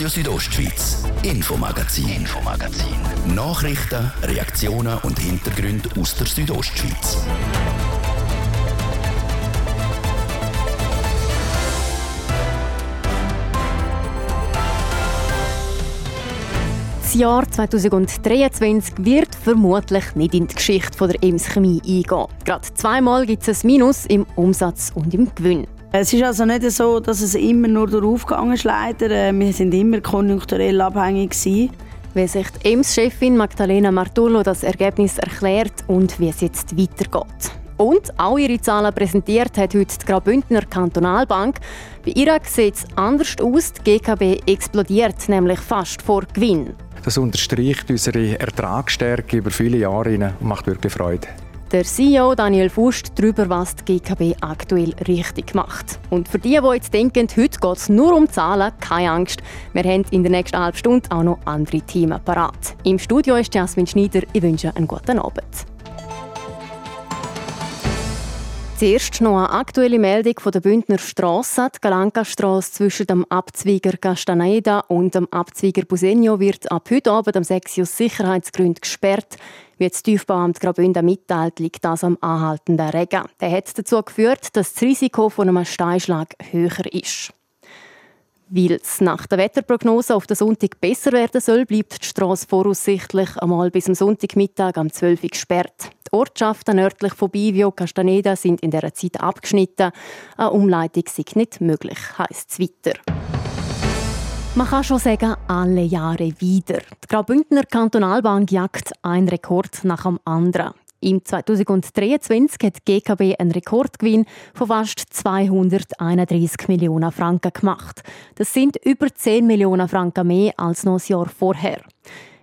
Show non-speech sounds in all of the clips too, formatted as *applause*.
Radio Südostschweiz, Infomagazin, Infomagazin. Nachrichten, Reaktionen und Hintergründe aus der Südostschweiz. Das Jahr 2023 wird vermutlich nicht in die Geschichte der Ems Chemie eingehen. Gerade zweimal gibt es ein Minus im Umsatz und im Gewinn. Es ist also nicht so, dass es immer nur darauf gegangen ist, leider. Äh, wir sind immer konjunkturell abhängig gewesen. Wie sich die EMS-Chefin Magdalena Martullo das Ergebnis erklärt und wie es jetzt weitergeht. Und auch ihre Zahlen präsentiert hat heute die Graubündner Kantonalbank. Bei ihr sieht es anders aus. Die GKB explodiert nämlich fast vor Gewinn. Das unterstreicht unsere Ertragsstärke über viele Jahre und macht wirklich Freude. Der CEO Daniel Fust darüber, was die GKB aktuell richtig macht. Und für die, die jetzt denken, heute geht es nur um Zahlen, keine Angst. Wir haben in der nächsten halben Stunde auch noch andere Themen parat. Im Studio ist Jasmin Schneider. Ich wünsche einen guten Abend. Zuerst noch eine aktuelle Meldung von der Bündner Strasse. Die Galanka-Strasse zwischen dem Abzweiger Castaneda und dem Abzweiger Busenio wird ab heute Abend um 6 Uhr aus Sicherheitsgründen gesperrt. Wie das Tiefbauamt Graubünden mitteilt, liegt das am anhaltenden Regen. Der hat dazu geführt, dass das Risiko von einem Steinschlag höher ist. Weil es nach der Wetterprognose auf den Sonntag besser werden soll, bleibt die Straße voraussichtlich einmal bis am Sonntagmittag am 12 Uhr gesperrt. Die Ortschaften nördlich von Bivio, Castaneda sind in dieser Zeit abgeschnitten. Eine Umleitung sei nicht möglich, heisst es weiter. Man kann schon sagen, alle Jahre wieder. Die Graubündner Kantonalbank jagt einen Rekord nach dem anderen. Im 2023 hat die GKB einen Rekordgewinn von fast 231 Millionen Franken gemacht. Das sind über 10 Millionen Franken mehr als noch ein Jahr vorher.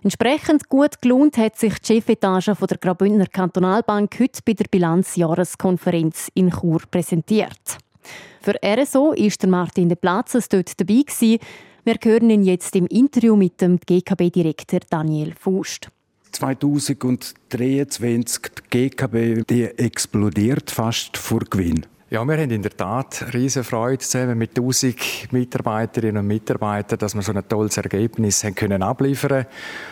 Entsprechend gut gelohnt hat sich die Chefetage der Graubündner Kantonalbank heute bei der Bilanzjahreskonferenz in Chur präsentiert. Für RSO ist der Martin de Platzes dort dabei. Wir hören ihn jetzt im Interview mit dem GKB-Direktor Daniel Fust. 2023 die GKB die explodiert fast vor Gewinn. Ja, wir haben in der Tat riesen Freude zusammen mit 1000 Mitarbeiterinnen und Mitarbeitern, dass wir so ein tolles Ergebnis haben können abliefern.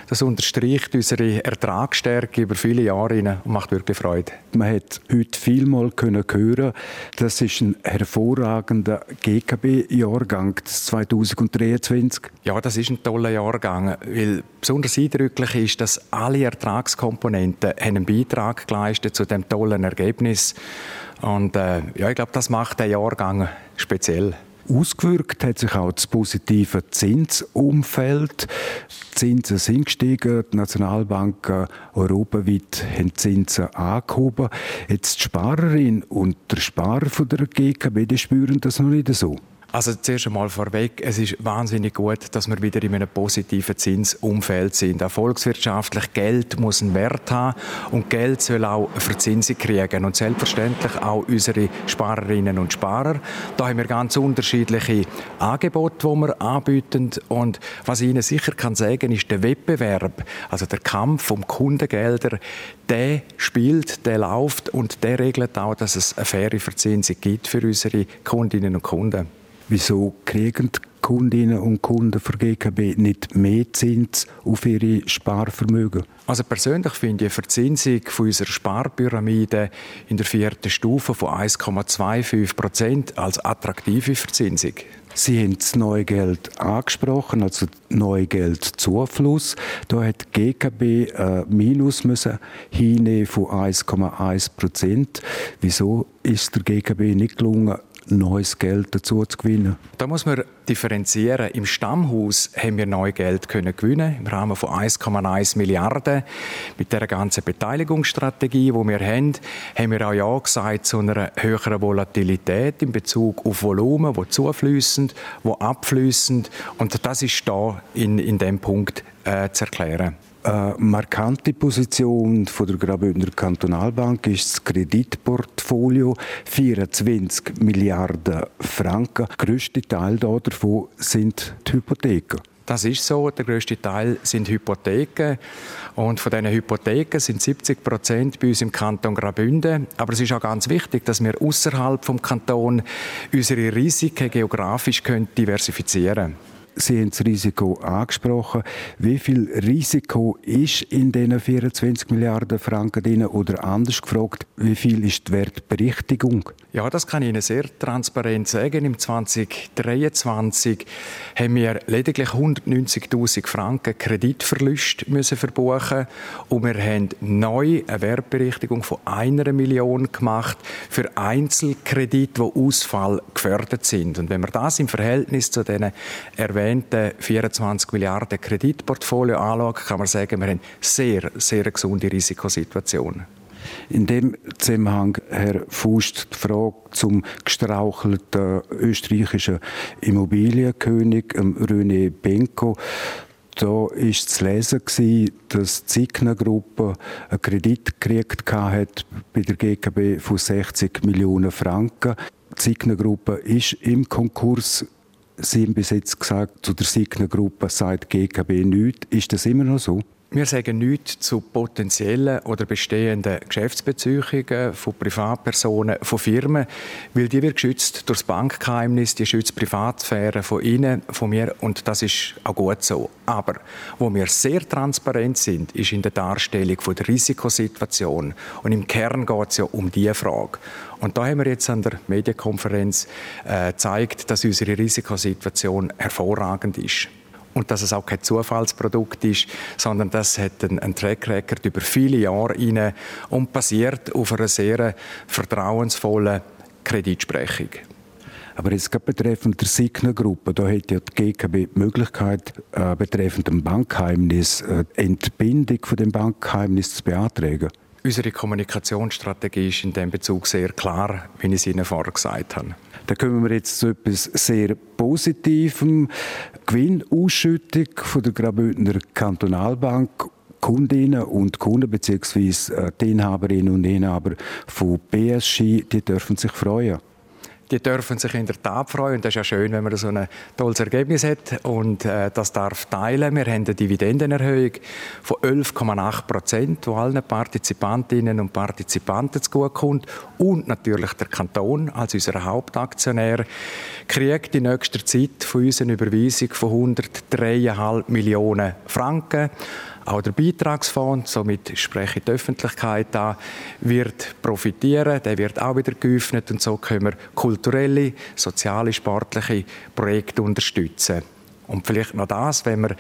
Das unterstreicht unsere Ertragsstärke über viele Jahre und macht wirklich Freude. Man hat heute vielmal können hören, das ist ein hervorragender GKB-Jahrgang 2023. Ja, das ist ein toller Jahrgang, weil besonders eindrücklich ist, dass alle Ertragskomponenten einen Beitrag geleistet zu dem tollen Ergebnis. Und äh, ja, ich glaube, das macht den Jahrgang speziell. Ausgewirkt hat sich auch das positive Zinsumfeld. Die Zinsen sind gestiegen, die Nationalbanken europaweit haben die Zinsen angehoben. Jetzt die Sparerin und der Sparer von der GKB die spüren das noch nicht so. Also zuerst einmal vorweg, es ist wahnsinnig gut, dass wir wieder in einem positiven Zinsumfeld sind. Auch volkswirtschaftlich Geld muss einen Wert haben und Geld soll auch eine Verzinsung kriegen und selbstverständlich auch unsere Sparerinnen und Sparer. Da haben wir ganz unterschiedliche Angebote, die wir anbieten und was ich Ihnen sicher kann sagen, ist der Wettbewerb, also der Kampf um Kundengelder, der spielt, der läuft und der regelt auch, dass es eine faire Verzinsung gibt für unsere Kundinnen und Kunden. Wieso kriegen die Kundinnen und Kunden für GKB nicht mehr Zins auf ihre Sparvermögen? Also persönlich finde ich eine Verzinsung von unserer Sparpyramide in der vierten Stufe von 1,25 Prozent als attraktive Verzinsung. Sie haben das neue Geld angesprochen, also neue Geldzufluss. Da hat die GKB ein Minus müssen hinnehmen von 1,1 Prozent. Wieso ist der GKB nicht gelungen, neues Geld dazu zu gewinnen? Da muss man differenzieren. Im Stammhaus haben wir neu Geld können gewinnen im Rahmen von 1,1 Milliarden. Mit der ganzen Beteiligungsstrategie, die wir haben, haben wir auch ja gesagt zu einer höheren Volatilität in Bezug auf Volumen, wo zufließend, wo abfließend und das ist da in, in dem Punkt äh, zu erklären. Eine markante Position von der Graubündner Kantonalbank ist das Kreditportfolio 24 Milliarden Franken. Der grösste Teil davon sind die Hypotheken. Das ist so. Der grösste Teil sind Hypotheken. Und von diesen Hypotheken sind 70 Prozent bei uns im Kanton Graubünden. Aber es ist auch ganz wichtig, dass wir außerhalb vom Kanton unsere Risiken geografisch diversifizieren können. Sie haben das Risiko angesprochen. Wie viel Risiko ist in diesen 24 Milliarden Franken drin? Oder anders gefragt, wie viel ist die Wertberichtigung? Ja, das kann ich Ihnen sehr transparent sagen. Im 2023 haben wir lediglich 190.000 Franken Kreditverlust müssen verbuchen und wir haben neu eine Wertberichtigung von einer Million gemacht für Einzelkredite, die Ausfall gefördert sind. Und wenn wir das im Verhältnis zu den erwähnten 24 Milliarden Kreditportfolio anschauen, kann man sagen, wir haben sehr, sehr gesunde Risikosituationen. In dem Zusammenhang, Herr Fust, die Frage zum gestrauchelten österreichischen Immobilienkönig René Benko. Da war zu lesen, dass die Signa-Gruppe einen Kredit gekriegt hat bei der GKB von 60 Millionen Franken. Die Signa-Gruppe ist im Konkurs. Sie haben bis jetzt gesagt, zu der Signa-Gruppe sagt GKB nichts. Ist das immer noch so? Wir sagen nichts zu potenziellen oder bestehenden Geschäftsbeziehungen von Privatpersonen, von Firmen, weil die wird geschützt durch das Bankgeheimnis, die schützt die Privatsphäre von Ihnen, von mir und das ist auch gut so. Aber wo wir sehr transparent sind, ist in der Darstellung von der Risikosituation und im Kern geht es ja um diese Frage. Und da haben wir jetzt an der Medienkonferenz äh, gezeigt, dass unsere Risikosituation hervorragend ist und dass es auch kein Zufallsprodukt ist, sondern das hat einen Track Record über viele Jahre rein und basiert auf einer sehr vertrauensvollen Kreditsprechung. Aber jetzt gerade betreffend der Signa-Gruppe, da hat ja die GKB die Möglichkeit, äh, betreffend dem Bankgeheimnis äh, Entbindung von dem Bankgeheimnis zu beantragen. Unsere Kommunikationsstrategie ist in diesem Bezug sehr klar, wie ich es Ihnen vorher gesagt habe. Da kommen wir jetzt zu etwas sehr Positivem. Gewinnausschüttung von der Graubündner Kantonalbank Kundinnen und Kunden bzw. Äh, die Inhaberinnen und Inhaber von BSG, die dürfen sich freuen die dürfen sich in der Tat freuen. Das ist ja schön, wenn man so ein tolles Ergebnis hat und äh, das darf teilen. Wir haben eine Dividendenerhöhung von 11,8 Prozent, die allen Partizipantinnen und Partizipanten zugutekommt. Und natürlich der Kanton als unser Hauptaktionär kriegt in nächster Zeit von uns eine Überweisung von 103,5 Millionen Franken. Auch der Beitragsfonds, somit spreche ich die Öffentlichkeit an, wird profitieren. Der wird auch wieder geöffnet und so können wir kulturelle, soziale, sportliche Projekte unterstützen. Und vielleicht noch das, wenn wir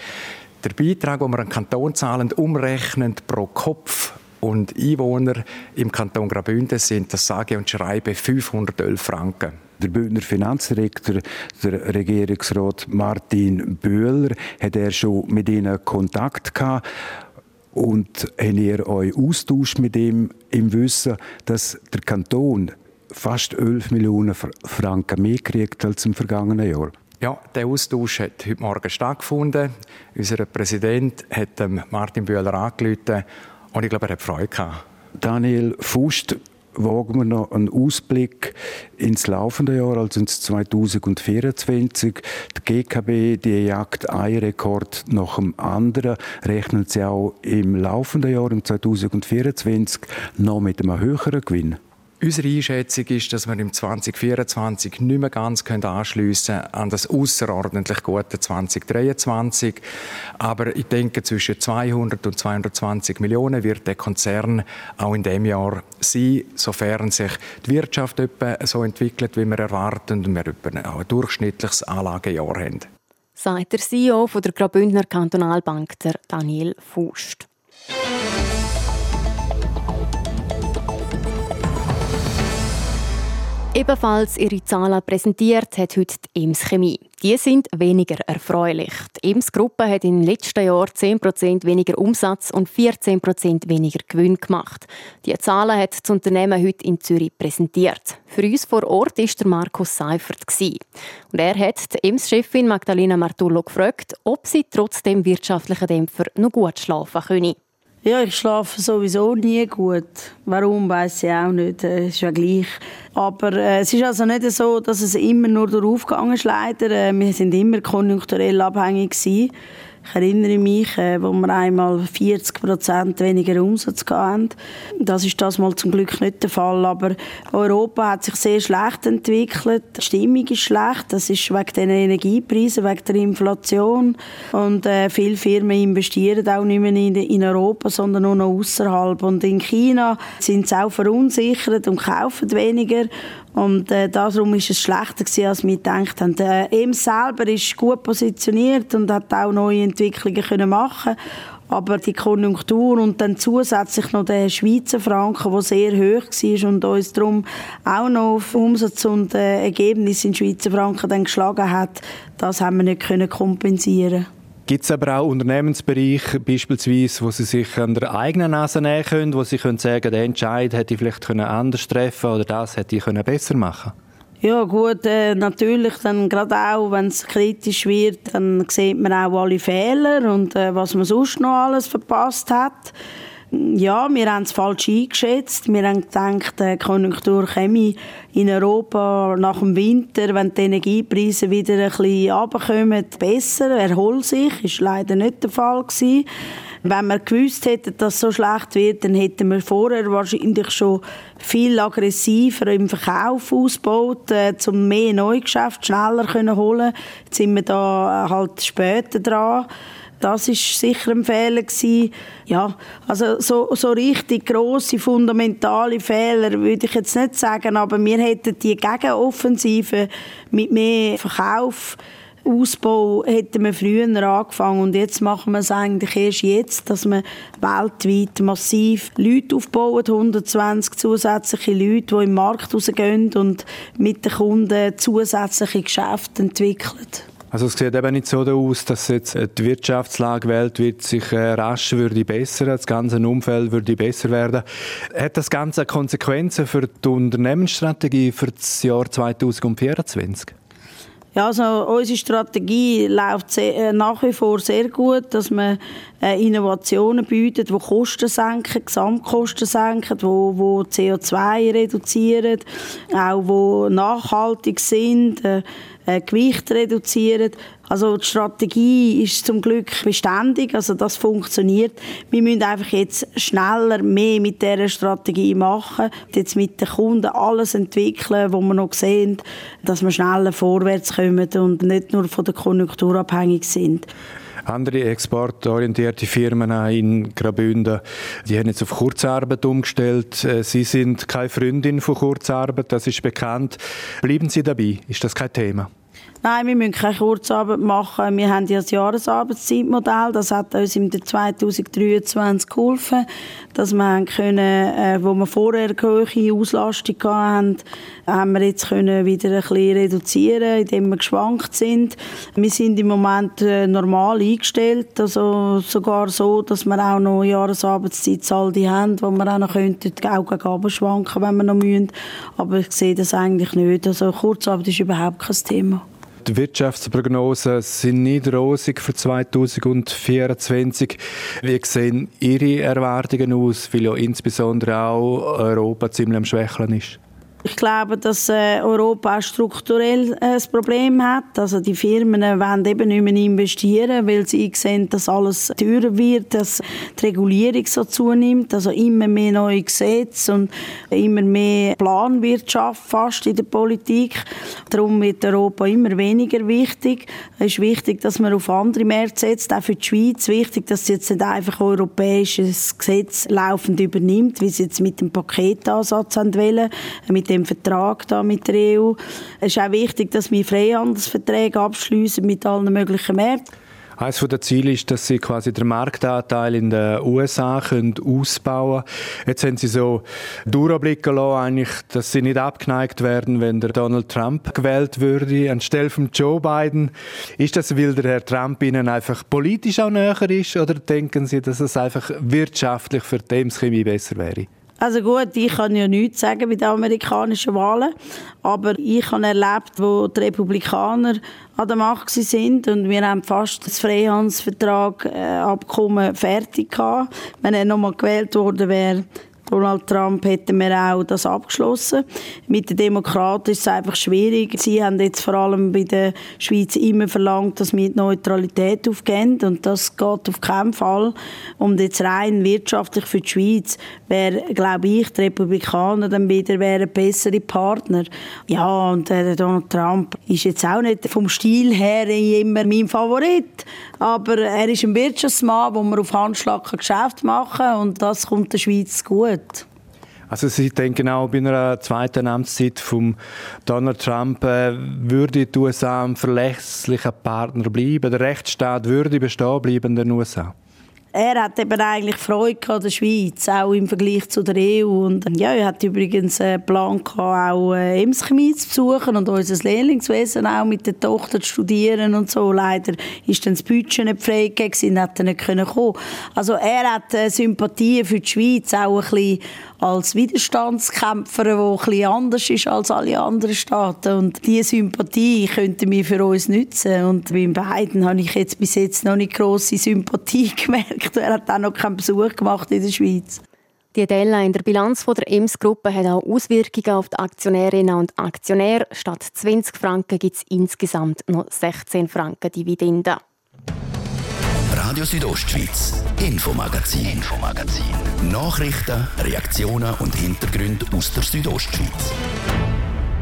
den Beitrag, den wir an Kanton zahlen, umrechnen pro Kopf und Einwohner im Kanton Graubünden sind das sage und schreibe 511 Franken. Der Bündner Finanzdirektor, der Regierungsrat Martin Bühler, hat er schon mit ihnen Kontakt gehabt und habt ihr euch austauscht mit ihm im Wissen, dass der Kanton fast 11 Millionen Franken mehr kriegt als im vergangenen Jahr? Ja, der Austausch hat heute Morgen stattgefunden. Unser Präsident hat Martin Bühler angerufen und ich glaube, er hat Freude gehabt. Daniel Fust, wagen wir noch einen Ausblick ins laufende Jahr, also ins 2024. Die GKB, die jagt einen Rekord nach dem anderen, rechnen sie auch im laufenden Jahr, im 2024, noch mit einem höheren Gewinn? Unsere Einschätzung ist, dass wir im 2024 nicht mehr ganz anschliessen können an das außerordentlich gute 2023. Aber ich denke, zwischen 200 und 220 Millionen wird der Konzern auch in dem Jahr sein, sofern sich die Wirtschaft etwa so entwickelt, wie wir erwarten und wir etwa auch ein durchschnittliches Anlagejahr haben. Sagt der CEO der Graubündner Kantonalbank, Daniel Fust. Ebenfalls ihre Zahlen präsentiert hat heute die Ems Chemie. Die sind weniger erfreulich. Die Ems Gruppe hat im letzten Jahr 10% weniger Umsatz und 14% weniger Gewinn gemacht. Die Zahlen hat das Unternehmen heute in Zürich präsentiert. Für uns vor Ort war der Markus Seifert. Und er hat die Ems-Chefin Magdalena Martullo gefragt, ob sie trotz dem wirtschaftlichen Dämpfer noch gut schlafen könne. Ja, ich schlafe sowieso nie gut. Warum, weiß ich auch nicht. Äh, ist ja gleich. Aber äh, es ist also nicht so, dass es immer nur darauf gegangen ist, leider. Äh, wir sind immer konjunkturell abhängig gewesen. Ich erinnere mich, äh, wo wir einmal 40 Prozent weniger Umsatz hatten. Das ist das mal zum Glück nicht der Fall. Aber Europa hat sich sehr schlecht entwickelt. Die Stimmung ist schlecht. Das ist wegen den Energiepreisen, wegen der Inflation. Und äh, viele Firmen investieren auch nicht mehr in, in Europa, sondern nur noch außerhalb. Und in China sind sie auch verunsichert und kaufen weniger. Und äh, darum ist es schlechter gewesen, als wir gedacht haben. Äh, ihm selber ist gut positioniert und hat auch neue Entwicklungen können machen aber die Konjunktur und dann zusätzlich noch der Schweizer Franken, der sehr hoch war und uns darum auch noch auf Umsatz und äh, Ergebnis in Schweizer Franken dann geschlagen hat, das haben wir nicht können kompensieren Gibt es aber auch Unternehmensbereiche beispielsweise, wo Sie sich an der eigenen Nase nehmen können, wo Sie können sagen, den Entscheid hätte ich vielleicht anders treffen oder das hätte ich besser machen können? Ja gut, äh, natürlich dann gerade auch, wenn es kritisch wird, dann sieht man auch alle Fehler und äh, was man sonst noch alles verpasst hat. Ja, wir haben es falsch eingeschätzt. Wir haben gedacht, die Konjunktur käme in Europa nach dem Winter, wenn die Energiepreise wieder ein bisschen runterkommen, besser, erholt sich. Das war leider nicht der Fall. Gewesen. Wenn wir gewusst hätten, dass es so schlecht wird, dann hätten wir vorher wahrscheinlich schon viel aggressiver im Verkauf ausgebaut, äh, um mehr Neugeschäft schneller zu holen. Jetzt sind wir da halt später dran. Das ist sicher ein Fehler gewesen. Ja, also so, so richtig große fundamentale Fehler würde ich jetzt nicht sagen, aber wir hätten die Gegenoffensive mit mehr Verkauf Ausbau hätten wir früher angefangen und jetzt machen wir es eigentlich erst jetzt, dass wir weltweit massiv Leute aufbauen, 120 zusätzliche Leute, die im Markt rausgehen und mit den Kunden zusätzliche Geschäfte entwickeln. Also es sieht eben nicht so aus, dass jetzt die Wirtschaftslage weltweit sich äh, rasch würde bessern, das ganze Umfeld würde besser werden. Hat das Ganze Konsequenzen für die Unternehmensstrategie für das Jahr 2024? Ja, also unsere Strategie läuft sehr, äh, nach wie vor sehr gut, dass wir äh, Innovationen bieten, die Kosten senken, Gesamtkosten senken, wo, wo CO2 reduzieren, auch wo nachhaltig sind, äh, äh, Gewicht reduzieren. Also die Strategie ist zum Glück beständig, also das funktioniert. Wir müssen einfach jetzt schneller mehr mit dieser Strategie machen, jetzt mit den Kunden alles entwickeln, wo wir noch sehen, dass wir schneller vorwärts kommen und nicht nur von der Konjunktur abhängig sind. Andere exportorientierte Firmen in Graubünden, die haben jetzt auf Kurzarbeit umgestellt. Äh, Sie sind keine Freundin von Kurzarbeit, das ist bekannt. Bleiben Sie dabei? Ist das kein Thema? Nein, wir müssen keine Kurzarbeit machen. Wir haben ja das Jahresarbeitszeitmodell. Das hat uns im 2023 geholfen, dass wir können, äh, wo wir vorher eine hohe Auslastung hatten, haben wir jetzt können wieder ein bisschen reduzieren, indem wir geschwankt sind. Wir sind im Moment äh, normal eingestellt, also sogar so, dass wir auch noch Jahresarbeitszeitsaldi haben, wo wir auch noch könnten, auch gegen schwanken, wenn wir noch müssen. Aber ich sehe das eigentlich nicht. Also Kurzarbeit ist überhaupt kein Thema die Wirtschaftsprognosen sind nicht rosig für 2024. Wie sehen Ihre Erwartungen aus, weil ja insbesondere auch Europa ziemlich am Schwächeln ist? Ich glaube, dass äh, Europa auch strukturell äh, ein Problem hat. Also die Firmen äh, wollen eben nicht mehr investieren, weil sie sehen, dass alles teurer wird, dass die Regulierung so zunimmt, also immer mehr neue Gesetze und immer mehr Planwirtschaft fast in der Politik. Darum wird Europa immer weniger wichtig. Es ist wichtig, dass man auf andere Märkte setzt, auch für die Schweiz. Wichtig, dass sie jetzt nicht einfach europäisches Gesetz laufend übernimmt, wie sie jetzt mit dem Paketansatz wollen, mit dem dem Vertrag da mit der EU. Es ist auch wichtig, dass wir Freihandelsverträge abschließen mit allen möglichen Märkten. Eines der Ziele ist, dass sie quasi den Marktanteil in den USA können ausbauen können. Jetzt haben sie so durchblicken lassen, eigentlich, dass sie nicht abgeneigt werden, wenn der Donald Trump gewählt würde, anstelle von Joe Biden. Ist das, weil der Herr Trump ihnen einfach politisch auch näher ist, oder denken sie, dass es einfach wirtschaftlich für die Chemie besser wäre? Also gut, ich kann ja nichts sagen bei den amerikanischen Wahlen, aber ich habe erlebt, wo die Republikaner an der Macht sind und wir haben fast das Freihandelsvertrag äh, Abkommen fertig gehabt. Wenn er nochmal gewählt worden wäre, Donald Trump hätten wir auch das abgeschlossen. Mit den Demokraten ist es einfach schwierig. Sie haben jetzt vor allem bei der Schweiz immer verlangt, dass wir die Neutralität aufgeben und das geht auf keinen Fall. Und jetzt rein wirtschaftlich für die Schweiz wäre, glaube ich, die Republikaner dann wieder wären bessere Partner. Ja, und der Donald Trump ist jetzt auch nicht vom Stil her immer mein Favorit, aber er ist ein Wirtschaftsmann, wo man auf Handschlag Geschäft machen kann und das kommt der Schweiz gut. Also Sie denken auch bei einer zweiten Amtszeit von Donald Trump äh, würde die USA ein verlässlicher Partner bleiben, der Rechtsstaat würde bestehen bleiben in den USA? Er hat eben eigentlich Freude an der Schweiz, auch im Vergleich zu der EU. Und ja, er hat übrigens einen Plan gehabt, auch äh, Emschemie zu besuchen und unser Lehrlingswesen auch mit der Tochter zu studieren und so. Leider ist dann das Budget nicht frei gewesen, hat er nicht kommen. Also er hat äh, Sympathie für die Schweiz, auch ein bisschen als Widerstandskämpfer, der bisschen anders ist als alle anderen Staaten. Und diese Sympathie könnten wir für uns nutzen. Und bei beiden habe ich jetzt bis jetzt noch nicht grosse Sympathie *laughs* gemerkt. Er hat auch noch keinen Besuch gemacht in der Schweiz. Die Della in der Bilanz der Ems-Gruppe hat auch Auswirkungen auf die Aktionärinnen und Aktionäre. Statt 20 Franken gibt es insgesamt noch 16 Franken Dividende. Radio Südostschweiz, Infomagazin, Infomagazin. Nachrichten, Reaktionen und Hintergründe aus der Südostschweiz.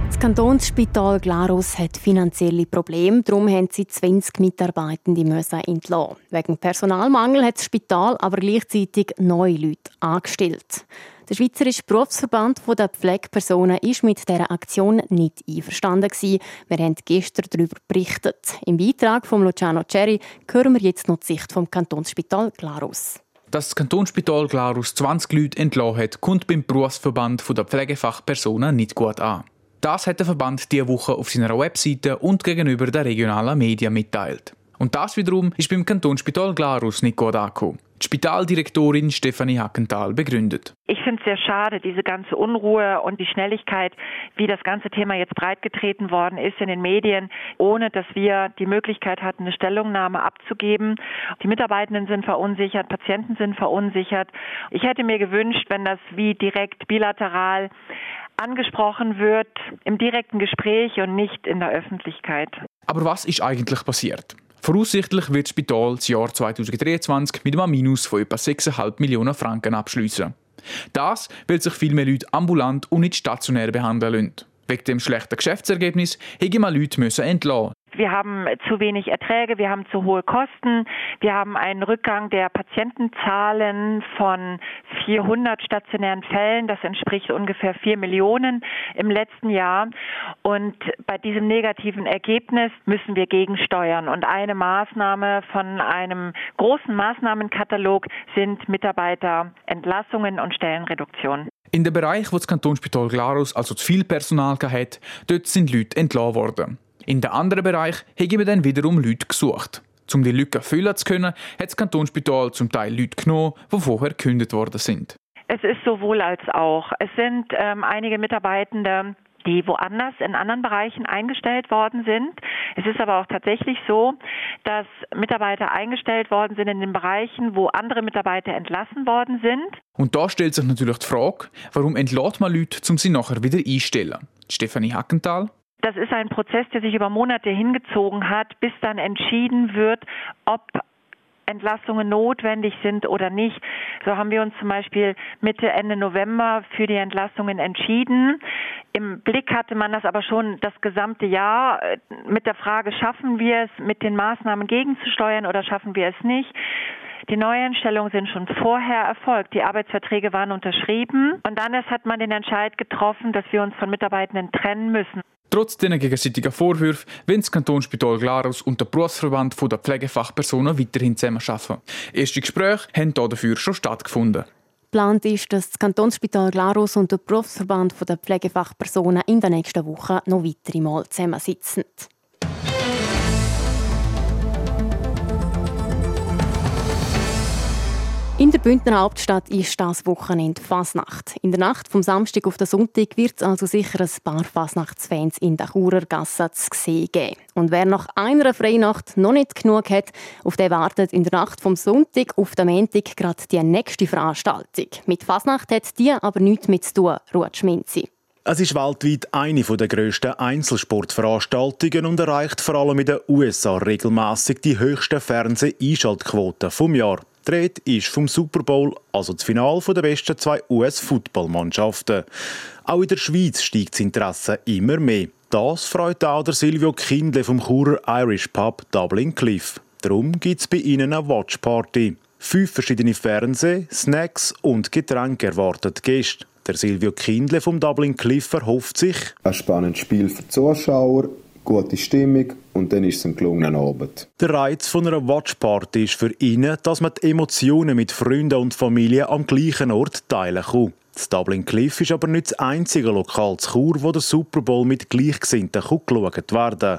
Das Kantonsspital Glarus hat finanzielle Probleme, darum haben sie 20 Mitarbeitende müssen entlassen. Wegen Personalmangel hat das Spital aber gleichzeitig neue Leute angestellt. Der Schweizerische Berufsverband der Pflegepersonen ist mit dieser Aktion nicht einverstanden. Wir haben gestern darüber berichtet. Im Beitrag von Luciano Cerri hören wir jetzt noch die Sicht vom Kantonsspital Glarus. Dass das Kantonsspital Glarus 20 Leute entlassen hat, kommt beim Berufsverband der Pflegefachpersonen nicht gut an. Das hat der Verband diese Woche auf seiner Webseite und gegenüber den regionalen Medien mitteilt. Und das wiederum ist beim Kantonsspital Glarus nicht gut angekommen. Die Spitaldirektorin Stefanie Hackenthal begründet. Ich finde es sehr schade, diese ganze Unruhe und die Schnelligkeit, wie das ganze Thema jetzt breitgetreten worden ist in den Medien, ohne dass wir die Möglichkeit hatten, eine Stellungnahme abzugeben. Die Mitarbeitenden sind verunsichert, Patienten sind verunsichert. Ich hätte mir gewünscht, wenn das wie direkt bilateral angesprochen wird im direkten Gespräch und nicht in der Öffentlichkeit. Aber was ist eigentlich passiert? Voraussichtlich wird das Spital das Jahr 2023 mit einem Minus von etwa 6,5 Millionen Franken abschließen. Das, weil sich viel mehr Leute ambulant und nicht stationär behandeln lassen. Wegen dem schlechten Geschäftsergebnis hätte man Leute entlassen wir haben zu wenig Erträge, wir haben zu hohe Kosten, wir haben einen Rückgang der Patientenzahlen von 400 stationären Fällen, das entspricht ungefähr 4 Millionen im letzten Jahr. Und bei diesem negativen Ergebnis müssen wir gegensteuern. Und eine Maßnahme von einem großen Maßnahmenkatalog sind Mitarbeiterentlassungen und Stellenreduktion. In dem Bereich, wo das Kantonsspital Glarus also zu viel Personal hatte, dort sind Leute entlassen worden. In den anderen Bereich haben wir dann wiederum Leute gesucht. Um die Lücke füllen zu können, hat das Kantonsspital zum Teil Leute genommen, die vorher gekündigt worden sind. Es ist sowohl als auch. Es sind ähm, einige Mitarbeitende, die woanders in anderen Bereichen eingestellt worden sind. Es ist aber auch tatsächlich so, dass Mitarbeiter eingestellt worden sind in den Bereichen, wo andere Mitarbeiter entlassen worden sind. Und da stellt sich natürlich die Frage, warum entlädt man Leute, um sie nachher wieder einzustellen? Stefanie Hackenthal. Das ist ein Prozess, der sich über Monate hingezogen hat, bis dann entschieden wird, ob Entlassungen notwendig sind oder nicht. So haben wir uns zum Beispiel Mitte, Ende November für die Entlassungen entschieden. Im Blick hatte man das aber schon das gesamte Jahr mit der Frage, schaffen wir es, mit den Maßnahmen gegenzusteuern oder schaffen wir es nicht? Die Neueinstellungen sind schon vorher erfolgt. Die Arbeitsverträge waren unterschrieben und dann erst hat man den Entscheid getroffen, dass wir uns von Mitarbeitenden trennen müssen. Trotz dieser gegenseitigen Vorwürfe wollen das Kantonsspital Glarus und der Berufsverband der Pflegefachpersonen weiterhin zusammenarbeiten. Erste Gespräche haben dafür schon stattgefunden. Geplant ist, dass das Kantonsspital Glarus und der Berufsverband der Pflegefachpersonen in der nächsten Woche noch weitere Mal zusammensitzen. In der Bündner Hauptstadt ist das Wochenende Fasnacht. In der Nacht vom Samstag auf den Sonntag wird es also sicher ein paar Fasnachtsfans in der Churer Gasse zu sehen geben. Und wer nach einer Freinacht noch nicht genug hat, auf den wartet in der Nacht vom Sonntag auf den Montag gerade die nächste Veranstaltung. Mit Fasnacht hat die aber nichts mit zu tun, Ruth Schminzi. Es ist weltweit eine der grössten Einzelsportveranstaltungen und erreicht vor allem in den USA regelmäßig die höchsten Fernseh-Einschaltquoten vom Jahr. Dreht ist vom Super Bowl, also das Finale der besten zwei US-Footballmannschaften. Auch in der Schweiz steigt das Interesse immer mehr. Das freut auch der Silvio Kindle vom Churer Irish Pub Dublin Cliff. Darum gibt es bei ihnen eine Watchparty. Fünf verschiedene Fernseh-, Snacks und Getränke erwarten Gäste. Der Silvio Kindle vom Dublin Cliff erhofft sich ein spannendes Spiel für die Zuschauer, gute Stimmung und dann ist es ein gelungener Abend. Der Reiz von einer Watchparty ist für ihn, dass man die Emotionen mit Freunden und Familie am gleichen Ort teilen kann. Das Dublin Cliff ist aber nicht das einzige Lokal zu Chur, wo der Super Bowl mit Gleichgesinnten geschaut werden.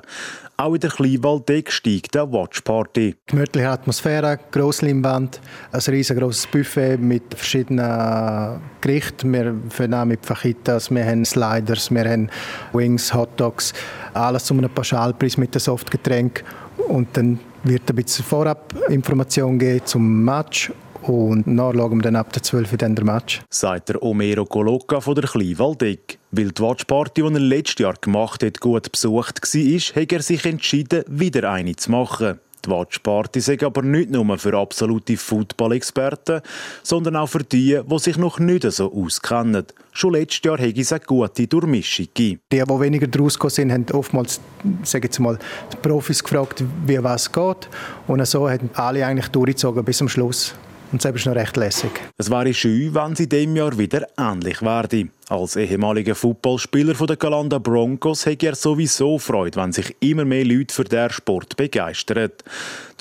Auch in der Kleinwaldeck steigt eine Watchparty. Gemütliche Atmosphäre, Grossleinwand, ein riesengroßes Buffet mit verschiedenen Gerichten. Wir fangen mit Fajitas, wir haben Sliders, wir haben Wings, Hotdogs, alles zu einem Pauschalpreis mit einem Softgetränk. Und dann wird ein bisschen Vorabinformation geben zum Match und dann schauen wir dann ab der 12 Uhr den Match. Sagt der Omero Coloca von der Kleinwaldeck. Weil die Watchparty, die er letztes Jahr gemacht hat, gut besucht war, hat er sich entschieden, wieder eine zu machen. Die Watchparty ist aber nicht nur für absolute Football-Experten, sondern auch für die, die sich noch nicht so auskennen. Schon letztes Jahr hätte es eine gute Durchmischung gegeben. Die, die weniger daraus sind, haben oftmals sage jetzt mal, die Profis gefragt, wie was geht. Und so haben alle eigentlich durchgezogen bis zum Schluss. Und das ist noch recht lässig. Es wäre schön, wenn sie in diesem Jahr wieder ähnlich werde. Als ehemaliger Footballspieler der Galanda Broncos hätte er sowieso Freude, wenn sich immer mehr Leute für den Sport begeistern.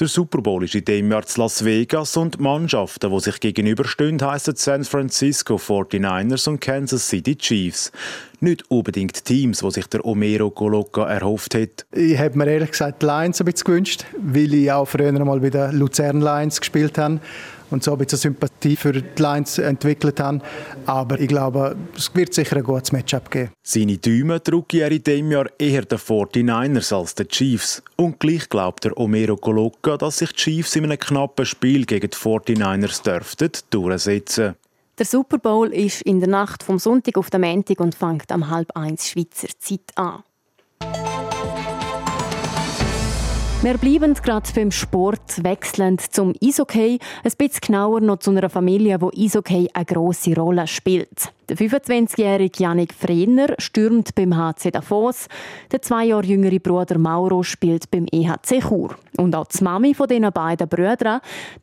Der Super Bowl ist in diesem Jahr zu Las Vegas und die Mannschaften, die sich gegenüberstehen, heissen San Francisco 49ers und Kansas City Chiefs. Nicht unbedingt Teams, die sich der Omero Coloca erhofft hat. Ich habe mir ehrlich gesagt die Lions ein bisschen gewünscht, weil ich auch früher mal bei den Luzern Lions gespielt habe und so ein bisschen Sympathie für die Lions entwickelt haben. Aber ich glaube, es wird sicher ein gutes Matchup geben. Seine Däume drücke er in diesem Jahr eher den 49ers als den Chiefs. Und gleich glaubt der Omero Coloca, dass sich die Chiefs in einem knappen Spiel gegen die 49ers dürften durchsetzen. Der Super Bowl ist in der Nacht vom Sonntag auf den Montag und fängt am halb eins Schweizer Zeit an. Wir bleiben gerade beim Sport, wechselnd zum Eishockey, ein bisschen genauer noch zu einer Familie, wo Eishockey eine grosse Rolle spielt. Der 25-jährige Janik Frehner stürmt beim HC Davos. Der zwei Jahre jüngere Bruder Mauro spielt beim EHC Chur. Und auch die Mami von diesen beiden Brüdern,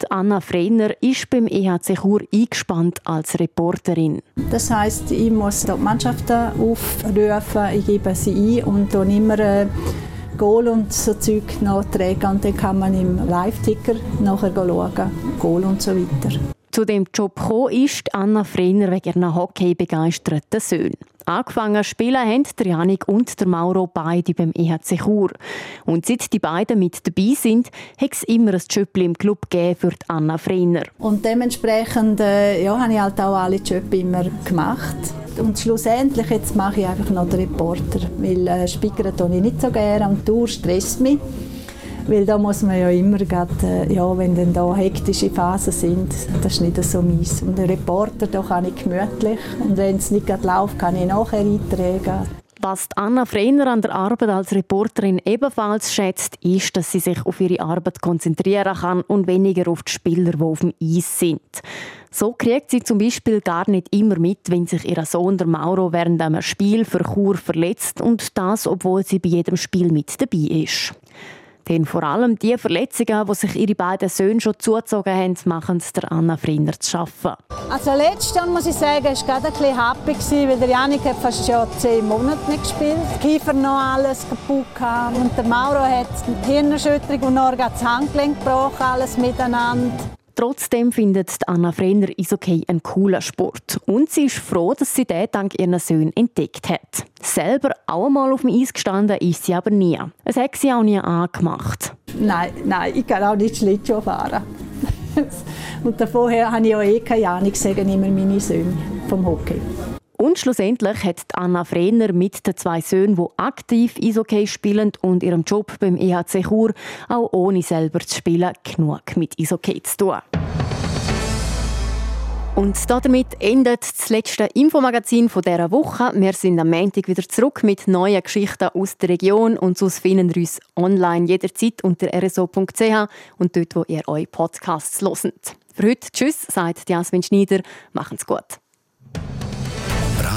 Anna Frehner, ist beim EHC Chur eingespannt als Reporterin. Das heisst, ich muss die Mannschaften aufrufen, ich gebe sie ein und dann immer äh, Goal und so Zeug noch tragen und dann kann man im Live-Ticker nachher schauen, Goal und so weiter. Zu dem Job gekommen ist Anna Frener wegen einer Hockey-begeisterten Söhne. Angefangen spielen haben der Janik und der Mauro beide beim EHC Chur. Und seit die beiden mit dabei sind, hat es immer ein Job im Club für die Anna Frener. Und dementsprechend äh, ja, habe ich halt auch alle Jobs immer gemacht. Und schlussendlich jetzt mache ich einfach noch den Reporter, weil äh, Spiegel tue ich nicht so gerne, am Tour stresst mich. Weil da muss man ja immer, grad, äh, ja, wenn dann da hektische Phasen sind, das ist nicht so mies. Und den Reporter, da kann ich gemütlich und wenn es nicht gerade läuft, kann ich nachher eintragen. Was Anna Freiner an der Arbeit als Reporterin ebenfalls schätzt, ist, dass sie sich auf ihre Arbeit konzentrieren kann und weniger auf die Spieler, die auf dem Eis sind. So kriegt sie zum Beispiel gar nicht immer mit, wenn sich ihr Sohn der Mauro während einem Spiel für Chur verletzt und das, obwohl sie bei jedem Spiel mit dabei ist. Denn vor allem die Verletzungen, die sich ihre beiden Söhne schon zugezogen haben, machen es der Anna Frinner zu schaffen. Also letztes muss ich sagen, war gerade ein bisschen happy, weil der Janik hat fast schon zehn Monate nicht gespielt. Kiefer noch alles kaputt gehabt. und der Mauro hat eine Hirnerschütterung und noch das Handgelenk gebrochen, alles miteinander. Trotzdem findet Anna Frenner Eishockey ein cooler Sport. Und sie ist froh, dass sie den dank ihren Söhnen entdeckt hat. Selber auch einmal auf dem Eis gestanden ist sie aber nie. Es hat sie auch nie angemacht. Nein, nein, ich kann auch nicht Schlittschuh fahren. *laughs* und davor habe ich auch eh keine Ahnung, sagen immer meine Söhne vom Hockey. Und schlussendlich hat Anna Frehner mit den zwei Söhnen, die aktiv Eishockey spielen und ihrem Job beim EHC Chur auch ohne selber zu spielen genug mit Eishockey zu tun. Und damit endet das letzte Infomagazin dieser Woche. Wir sind am Montag wieder zurück mit neuen Geschichten aus der Region und sonst finden wir uns online jederzeit unter rso.ch und dort, wo ihr eure Podcasts hört. Für heute Tschüss, sagt Jasmin Schneider. Machen's gut.